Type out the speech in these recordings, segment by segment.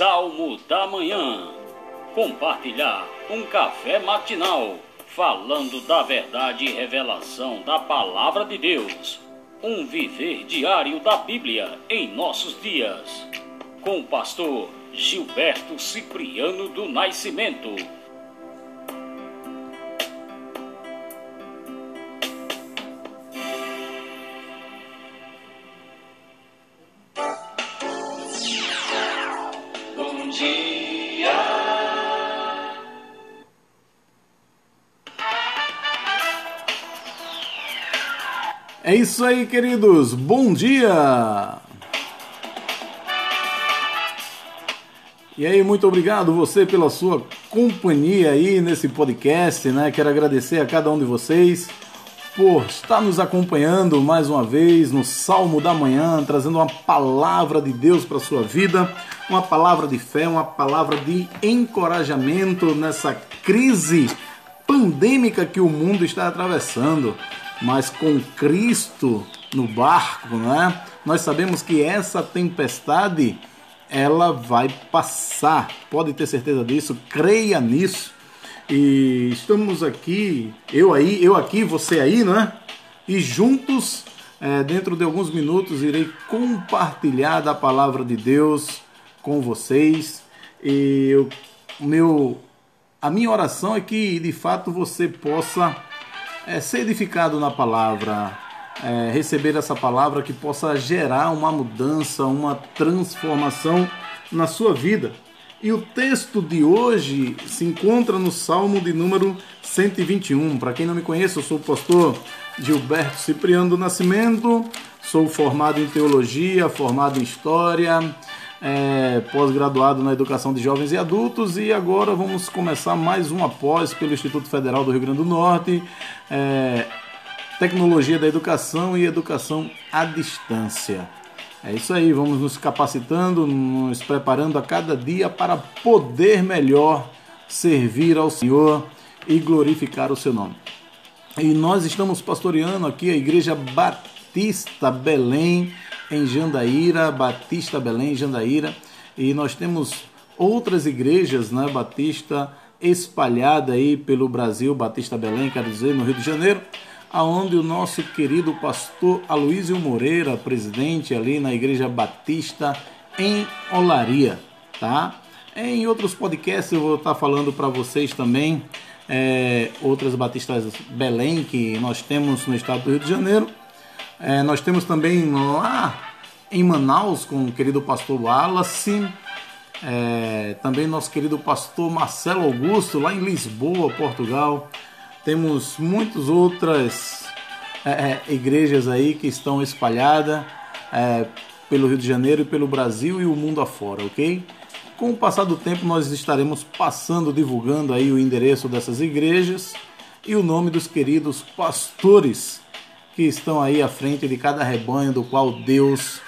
Salmo da Manhã. Compartilhar um café matinal, falando da verdade e revelação da Palavra de Deus. Um viver diário da Bíblia em nossos dias. Com o pastor Gilberto Cipriano do Nascimento. É isso aí, queridos. Bom dia. E aí, muito obrigado você pela sua companhia aí nesse podcast, né? Quero agradecer a cada um de vocês por estar nos acompanhando mais uma vez no Salmo da Manhã, trazendo uma palavra de Deus para sua vida, uma palavra de fé, uma palavra de encorajamento nessa crise pandêmica que o mundo está atravessando. Mas com Cristo no barco, né? Nós sabemos que essa tempestade ela vai passar. Pode ter certeza disso, creia nisso. E estamos aqui, eu aí, eu aqui, você aí, não é? E juntos, é, dentro de alguns minutos, irei compartilhar da palavra de Deus com vocês. E eu, meu, a minha oração é que de fato você possa é, ser edificado na palavra, é, receber essa palavra que possa gerar uma mudança, uma transformação na sua vida. E o texto de hoje se encontra no Salmo de número 121. Para quem não me conhece, eu sou o pastor Gilberto Cipriano do Nascimento, sou formado em teologia, formado em história, é, pós-graduado na educação de jovens e adultos e agora vamos começar mais uma pós pelo Instituto Federal do Rio Grande do Norte, é, tecnologia da educação e educação à distância. É isso aí, vamos nos capacitando, nos preparando a cada dia para poder melhor servir ao Senhor e glorificar o seu nome. E nós estamos pastoreando aqui a Igreja Batista Belém em Jandaíra, Batista Belém, Jandaíra, e nós temos outras igrejas, né, Batista espalhada aí pelo Brasil, Batista Belém, quero dizer, no Rio de Janeiro, aonde o nosso querido pastor Aloísio Moreira, presidente ali na Igreja Batista em Olaria, tá? Em outros podcasts eu vou estar falando para vocês também é, outras batistas Belém que nós temos no estado do Rio de Janeiro. É, nós temos também lá em Manaus com o querido pastor Wallace, é, também nosso querido pastor Marcelo Augusto lá em Lisboa, Portugal. Temos muitas outras é, é, igrejas aí que estão espalhadas é, pelo Rio de Janeiro e pelo Brasil e o mundo afora, ok? Com o passar do tempo nós estaremos passando, divulgando aí o endereço dessas igrejas e o nome dos queridos pastores que estão aí à frente de cada rebanho do qual Deus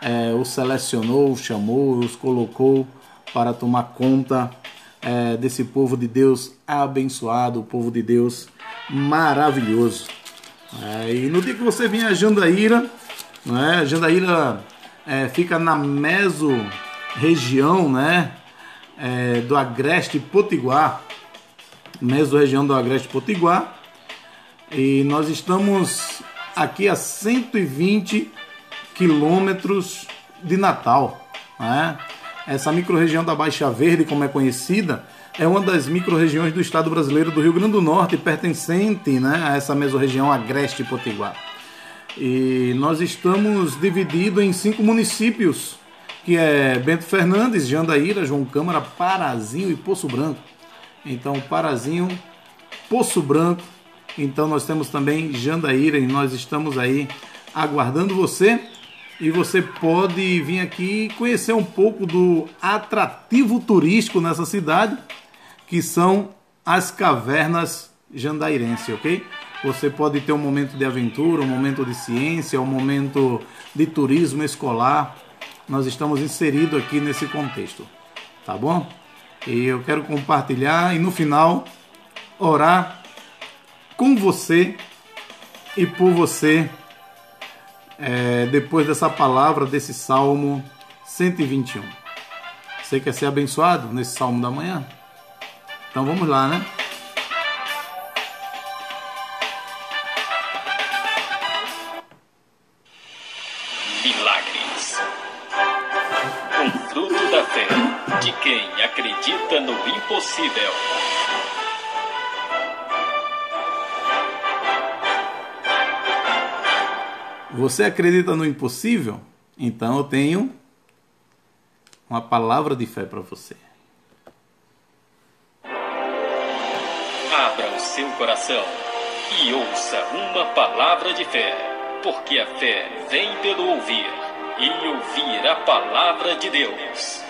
é, os selecionou, os chamou, os colocou para tomar conta é, desse povo de Deus abençoado, o povo de Deus maravilhoso. É, e no dia que você vem a Jandaíra, né, Jandaíra é, fica na meso região né, é, do Agreste Potiguar, meso região do Agreste Potiguar, e nós estamos aqui a 120 quilômetros de Natal. Né? Essa microrregião da Baixa Verde, como é conhecida, é uma das microrregiões do estado brasileiro do Rio Grande do Norte, pertencente né, a essa mesorregião Agreste Potiguar. E nós estamos divididos em cinco municípios, que é Bento Fernandes, Jandaíra, João Câmara, Parazinho e Poço Branco. Então, Parazinho, Poço Branco. Então, nós temos também Jandaíra e nós estamos aí aguardando você e você pode vir aqui conhecer um pouco do atrativo turístico nessa cidade, que são as cavernas jandairense, ok? Você pode ter um momento de aventura, um momento de ciência, um momento de turismo escolar. Nós estamos inseridos aqui nesse contexto, tá bom? E eu quero compartilhar e no final orar com você e por você é, depois dessa palavra desse Salmo 121. Você quer ser abençoado nesse salmo da manhã? Então vamos lá, né? Você acredita no impossível? Então eu tenho uma palavra de fé para você. Abra o seu coração e ouça uma palavra de fé, porque a fé vem pelo ouvir e ouvir a palavra de Deus.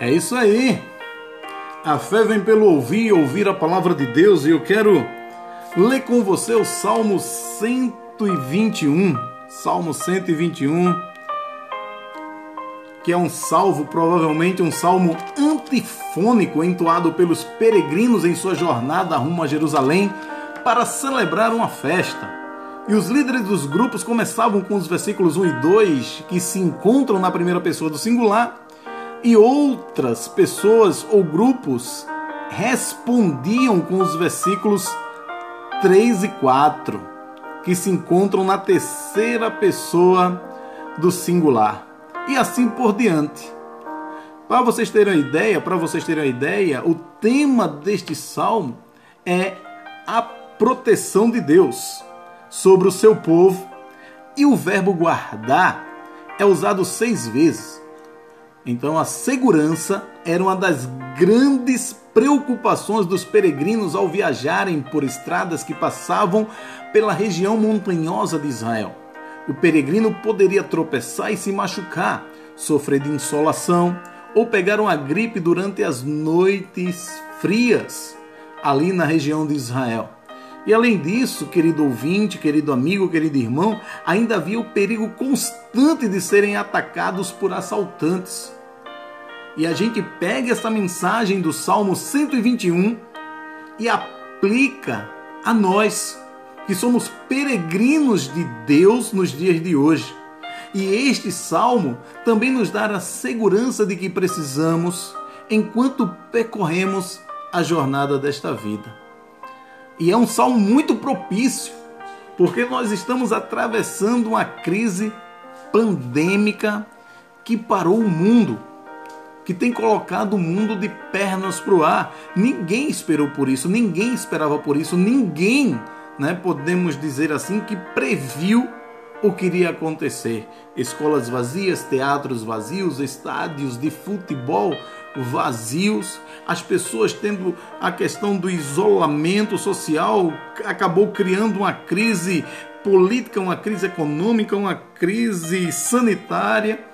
É isso aí. A fé vem pelo ouvir ouvir a palavra de Deus, e eu quero ler com você o Salmo 121. Salmo 121, que é um salvo, provavelmente um salmo antifônico entoado pelos peregrinos em sua jornada rumo a Jerusalém para celebrar uma festa. E os líderes dos grupos começavam com os versículos 1 e 2, que se encontram na primeira pessoa do singular, e outras pessoas ou grupos respondiam com os versículos 3 e 4, que se encontram na terceira pessoa do singular. E assim por diante. Para vocês terem uma ideia, para vocês terem uma ideia, o tema deste salmo é a proteção de Deus sobre o seu povo e o verbo guardar é usado seis vezes. Então a segurança era uma das grandes preocupações dos peregrinos ao viajarem por estradas que passavam pela região montanhosa de Israel. O peregrino poderia tropeçar e se machucar, sofrer de insolação ou pegar uma gripe durante as noites frias ali na região de Israel. E além disso, querido ouvinte, querido amigo, querido irmão, ainda havia o perigo constante de serem atacados por assaltantes. E a gente pega essa mensagem do Salmo 121 e aplica a nós, que somos peregrinos de Deus nos dias de hoje. E este salmo também nos dá a segurança de que precisamos enquanto percorremos a jornada desta vida. E é um salmo muito propício, porque nós estamos atravessando uma crise pandêmica que parou o mundo que tem colocado o mundo de pernas para o ar. Ninguém esperou por isso, ninguém esperava por isso, ninguém, né, podemos dizer assim, que previu o que iria acontecer. Escolas vazias, teatros vazios, estádios de futebol vazios, as pessoas tendo a questão do isolamento social, acabou criando uma crise política, uma crise econômica, uma crise sanitária.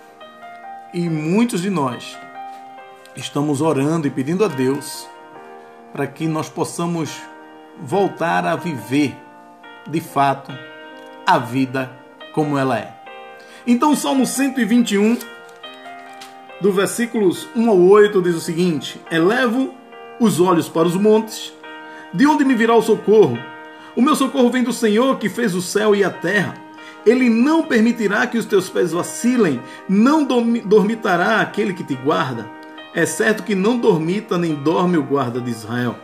E muitos de nós estamos orando e pedindo a Deus para que nós possamos voltar a viver de fato a vida como ela é. Então, o Salmo 121, do versículos 1 ao 8, diz o seguinte: Elevo os olhos para os montes, de onde me virá o socorro? O meu socorro vem do Senhor que fez o céu e a terra. Ele não permitirá que os teus pés vacilem, não dormitará aquele que te guarda. É certo que não dormita nem dorme o guarda de Israel.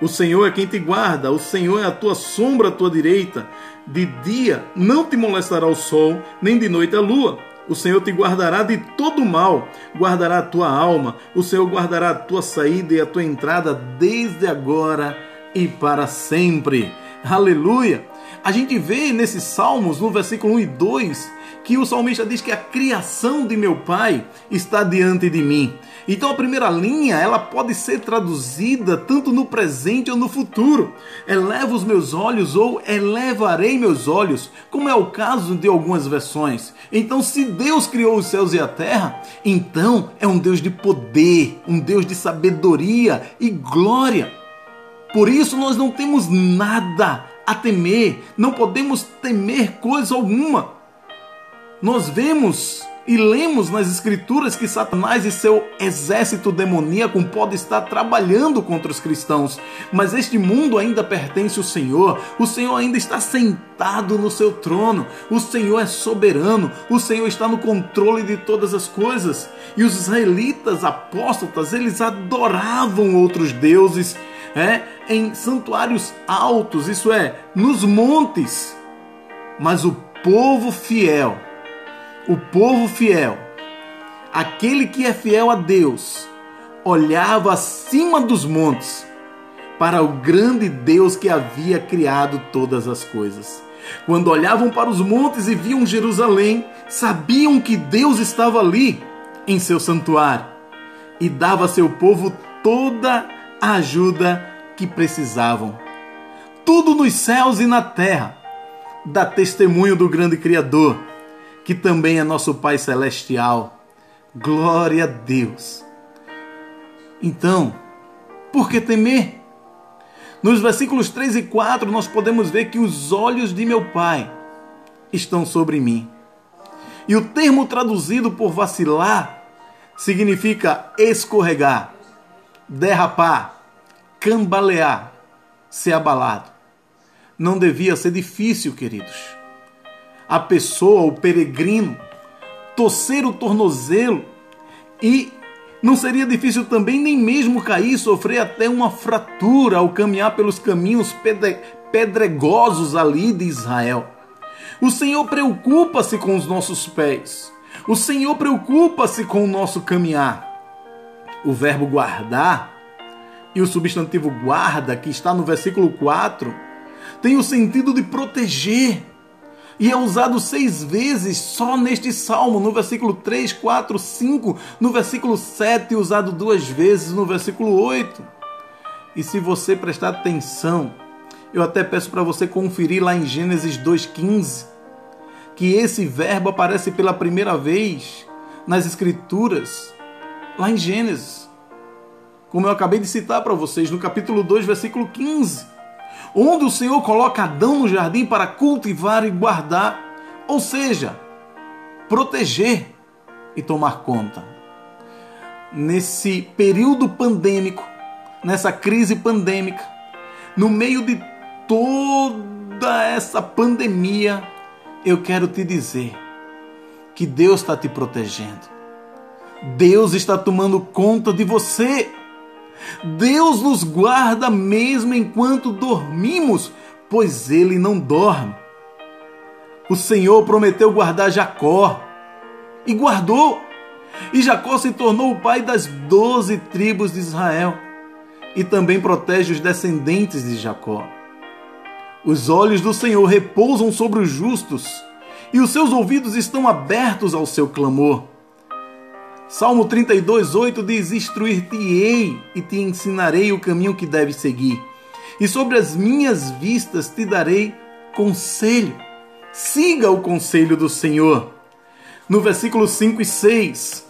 O Senhor é quem te guarda, o Senhor é a tua sombra à tua direita. De dia não te molestará o sol, nem de noite a lua. O Senhor te guardará de todo mal, guardará a tua alma. O Senhor guardará a tua saída e a tua entrada desde agora e para sempre. Aleluia! A gente vê nesses salmos, no versículo 1 e 2, que o salmista diz que a criação de meu pai está diante de mim. Então a primeira linha, ela pode ser traduzida tanto no presente ou no futuro. Eleva os meus olhos ou elevarei meus olhos, como é o caso de algumas versões. Então se Deus criou os céus e a terra, então é um Deus de poder, um Deus de sabedoria e glória. Por isso nós não temos nada a temer, não podemos temer coisa alguma. Nós vemos E lemos nas Escrituras que Satanás e seu exército demoníaco podem estar trabalhando contra os cristãos, mas este mundo ainda pertence ao Senhor, o Senhor ainda está sentado no seu trono, o Senhor é soberano, o Senhor está no controle de todas as coisas. E os israelitas apóstatas, eles adoravam outros deuses é, em santuários altos, isso é, nos montes. Mas o povo fiel, o povo fiel, aquele que é fiel a Deus, olhava acima dos montes para o grande Deus que havia criado todas as coisas. Quando olhavam para os montes e viam Jerusalém, sabiam que Deus estava ali em seu santuário e dava a seu povo toda a ajuda que precisavam. Tudo nos céus e na terra dá testemunho do grande Criador, que também é nosso Pai Celestial. Glória a Deus. Então, por que temer? Nos versículos 3 e 4, nós podemos ver que os olhos de meu Pai estão sobre mim. E o termo traduzido por vacilar significa escorregar, derrapar, cambalear, ser abalado não devia ser difícil, queridos. A pessoa, o peregrino, torcer o tornozelo e não seria difícil também nem mesmo cair, sofrer até uma fratura ao caminhar pelos caminhos pedregosos ali de Israel. O Senhor preocupa-se com os nossos pés. O Senhor preocupa-se com o nosso caminhar. O verbo guardar e o substantivo guarda, que está no versículo 4, tem o sentido de proteger. E é usado seis vezes só neste salmo, no versículo 3, 4, 5, no versículo 7, usado duas vezes no versículo 8. E se você prestar atenção, eu até peço para você conferir lá em Gênesis 2,15, que esse verbo aparece pela primeira vez nas Escrituras, lá em Gênesis. Como eu acabei de citar para vocês, no capítulo 2, versículo 15 onde o Senhor coloca Adão no jardim para cultivar e guardar, ou seja, proteger e tomar conta. Nesse período pandêmico, nessa crise pandêmica, no meio de toda essa pandemia, eu quero te dizer que Deus está te protegendo. Deus está tomando conta de você. Deus nos guarda mesmo enquanto dormimos, pois ele não dorme. O Senhor prometeu guardar Jacó e guardou. E Jacó se tornou o pai das doze tribos de Israel e também protege os descendentes de Jacó. Os olhos do Senhor repousam sobre os justos e os seus ouvidos estão abertos ao seu clamor. Salmo 32, 8 diz: Instruir-te-ei e te ensinarei o caminho que deves seguir, e sobre as minhas vistas te darei conselho. Siga o conselho do Senhor. No versículo 5 e 6,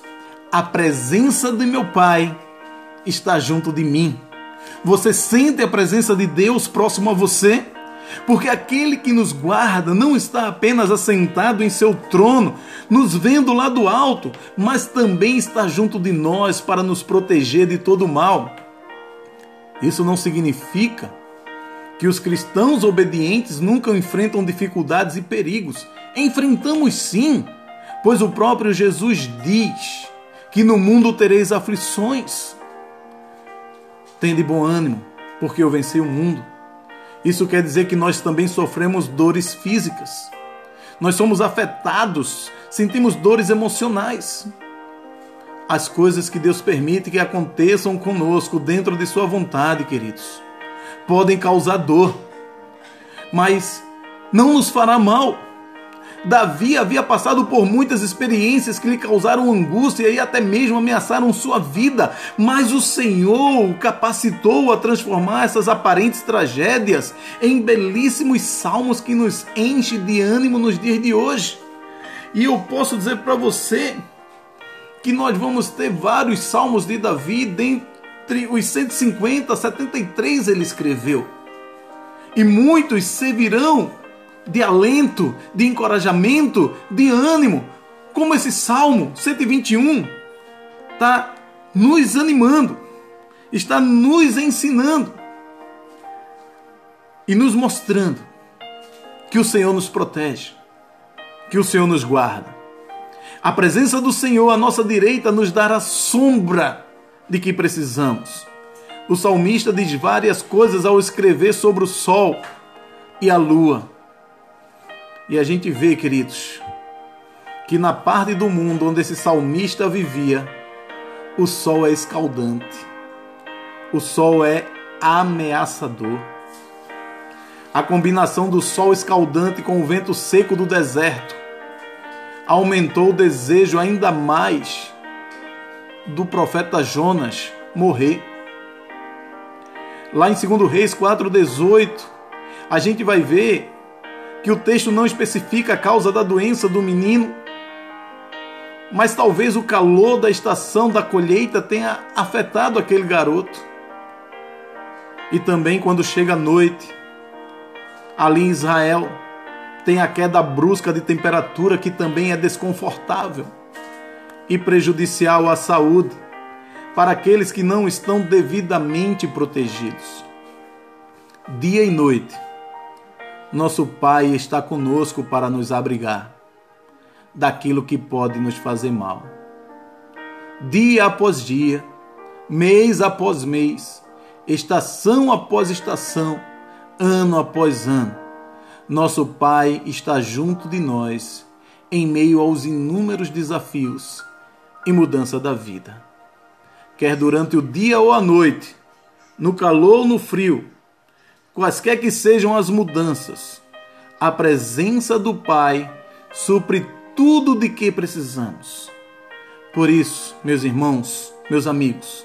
a presença de meu Pai está junto de mim. Você sente a presença de Deus próximo a você? Porque aquele que nos guarda não está apenas assentado em seu trono, nos vendo lá do alto, mas também está junto de nós para nos proteger de todo mal. Isso não significa que os cristãos obedientes nunca enfrentam dificuldades e perigos. Enfrentamos sim, pois o próprio Jesus diz que no mundo tereis aflições. Tende bom ânimo, porque eu venci o mundo. Isso quer dizer que nós também sofremos dores físicas. Nós somos afetados, sentimos dores emocionais. As coisas que Deus permite que aconteçam conosco dentro de Sua vontade, queridos, podem causar dor, mas não nos fará mal Davi havia passado por muitas experiências que lhe causaram angústia e até mesmo ameaçaram sua vida, mas o Senhor o capacitou a transformar essas aparentes tragédias em belíssimos salmos que nos enche de ânimo nos dias de hoje. E eu posso dizer para você que nós vamos ter vários salmos de Davi, dentre os 150, 73 ele escreveu. E muitos servirão de alento, de encorajamento, de ânimo como esse Salmo 121 está nos animando, está nos ensinando e nos mostrando que o Senhor nos protege, que o Senhor nos guarda. A presença do Senhor à nossa direita nos dará sombra de que precisamos. O salmista diz várias coisas ao escrever sobre o sol e a lua. E a gente vê, queridos, que na parte do mundo onde esse salmista vivia, o sol é escaldante, o sol é ameaçador. A combinação do sol escaldante com o vento seco do deserto aumentou o desejo ainda mais do profeta Jonas morrer. Lá em 2 Reis 4,18, a gente vai ver que o texto não especifica a causa da doença do menino, mas talvez o calor da estação da colheita tenha afetado aquele garoto. E também quando chega a noite, ali em Israel, tem a queda brusca de temperatura que também é desconfortável e prejudicial à saúde para aqueles que não estão devidamente protegidos. Dia e noite, nosso Pai está conosco para nos abrigar daquilo que pode nos fazer mal. Dia após dia, mês após mês, estação após estação, ano após ano, nosso Pai está junto de nós em meio aos inúmeros desafios e mudança da vida. Quer durante o dia ou a noite, no calor ou no frio, quaisquer que sejam as mudanças, a presença do Pai supre tudo de que precisamos. Por isso, meus irmãos, meus amigos,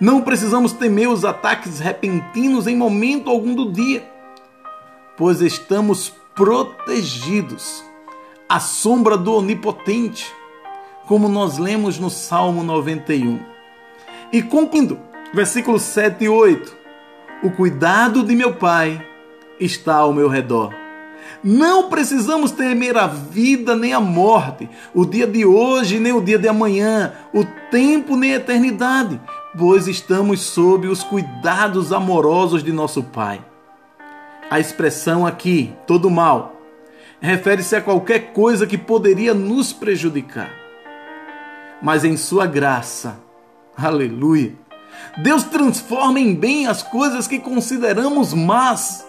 não precisamos temer os ataques repentinos em momento algum do dia, pois estamos protegidos à sombra do Onipotente, como nós lemos no Salmo 91. E concluindo, versículos 7 e 8: O cuidado de meu Pai está ao meu redor não precisamos temer a vida nem a morte, o dia de hoje nem o dia de amanhã, o tempo nem a eternidade, pois estamos sob os cuidados amorosos de nosso Pai. A expressão aqui, todo mal, refere-se a qualquer coisa que poderia nos prejudicar. Mas em Sua graça, aleluia, Deus transforma em bem as coisas que consideramos más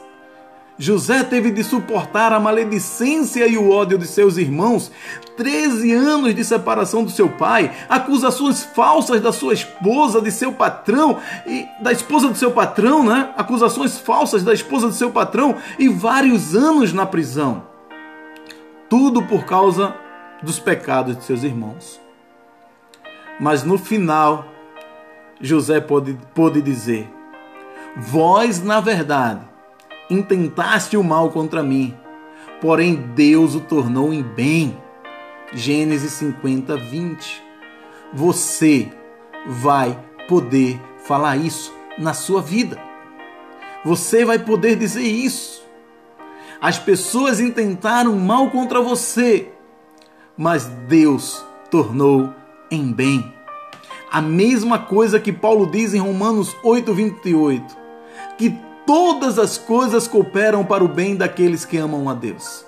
José teve de suportar a maledicência e o ódio de seus irmãos, 13 anos de separação do seu pai, acusações falsas da sua esposa, de seu patrão e da esposa do seu patrão, né? Acusações falsas da esposa do seu patrão e vários anos na prisão. Tudo por causa dos pecados de seus irmãos. Mas no final, José pôde, pôde dizer: Vós, na verdade, intentaste o mal contra mim, porém Deus o tornou em bem. Gênesis 50, 20. Você vai poder falar isso na sua vida. Você vai poder dizer isso. As pessoas intentaram mal contra você, mas Deus tornou em bem. A mesma coisa que Paulo diz em Romanos 8, 28, que todas as coisas cooperam para o bem daqueles que amam a Deus,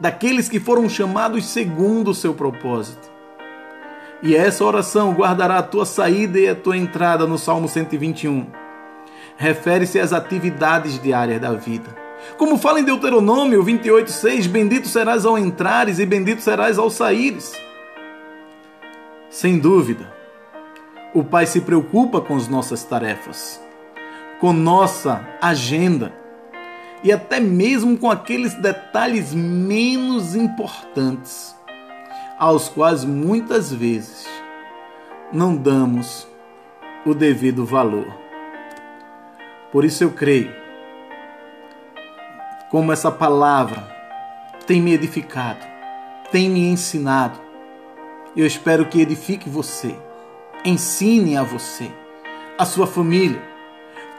daqueles que foram chamados segundo o seu propósito. E essa oração guardará a tua saída e a tua entrada no Salmo 121. Refere-se às atividades diárias da vida. Como fala em Deuteronômio 28:6, bendito serás ao entrares e bendito serás ao saíres. Sem dúvida, o Pai se preocupa com as nossas tarefas com nossa agenda e até mesmo com aqueles detalhes menos importantes, aos quais muitas vezes não damos o devido valor. Por isso eu creio, como essa palavra tem me edificado, tem me ensinado, eu espero que edifique você, ensine a você, a sua família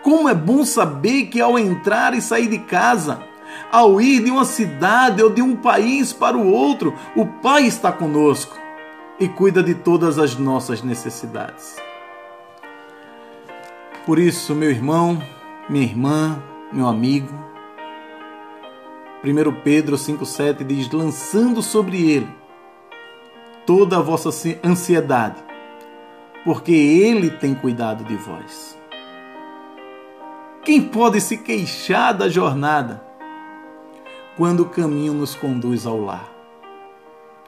como é bom saber que ao entrar e sair de casa, ao ir de uma cidade ou de um país para o outro, o Pai está conosco e cuida de todas as nossas necessidades. Por isso, meu irmão, minha irmã, meu amigo, 1 Pedro 5,7 diz: lançando sobre ele toda a vossa ansiedade, porque ele tem cuidado de vós. Quem pode se queixar da jornada quando o caminho nos conduz ao lar?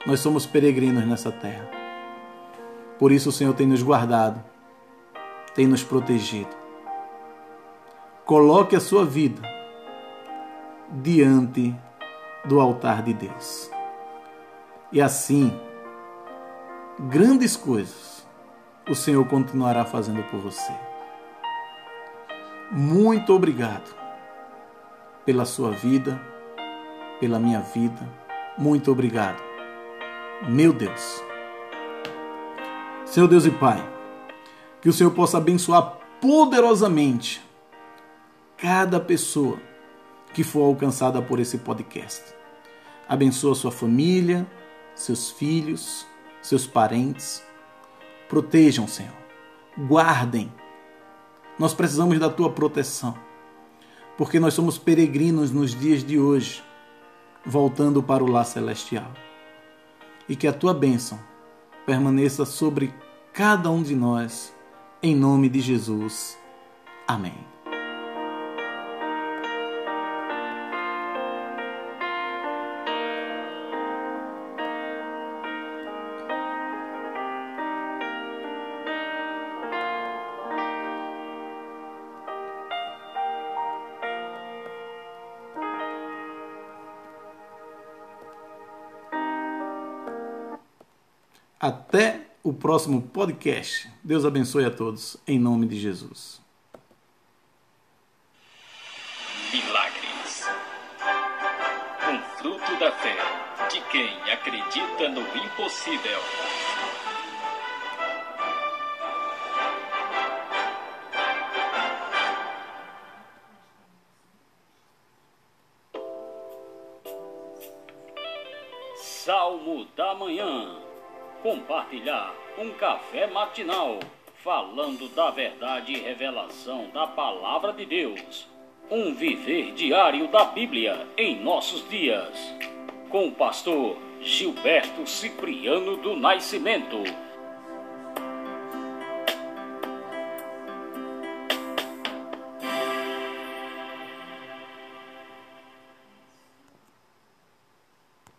Nós somos peregrinos nessa terra. Por isso o Senhor tem nos guardado, tem nos protegido. Coloque a sua vida diante do altar de Deus. E assim, grandes coisas o Senhor continuará fazendo por você. Muito obrigado pela sua vida, pela minha vida. Muito obrigado, meu Deus. Senhor Deus e Pai, que o Senhor possa abençoar poderosamente cada pessoa que for alcançada por esse podcast. Abençoa sua família, seus filhos, seus parentes. Protejam, Senhor. Guardem. Nós precisamos da tua proteção, porque nós somos peregrinos nos dias de hoje, voltando para o lar celestial. E que a tua bênção permaneça sobre cada um de nós, em nome de Jesus. Amém. Próximo podcast. Deus abençoe a todos, em nome de Jesus. Milagres. Um fruto da fé de quem acredita no impossível. Salmo da Manhã compartilhar um café matinal, falando da verdade e revelação da palavra de Deus. Um viver diário da Bíblia em nossos dias. Com o pastor Gilberto Cipriano do Nascimento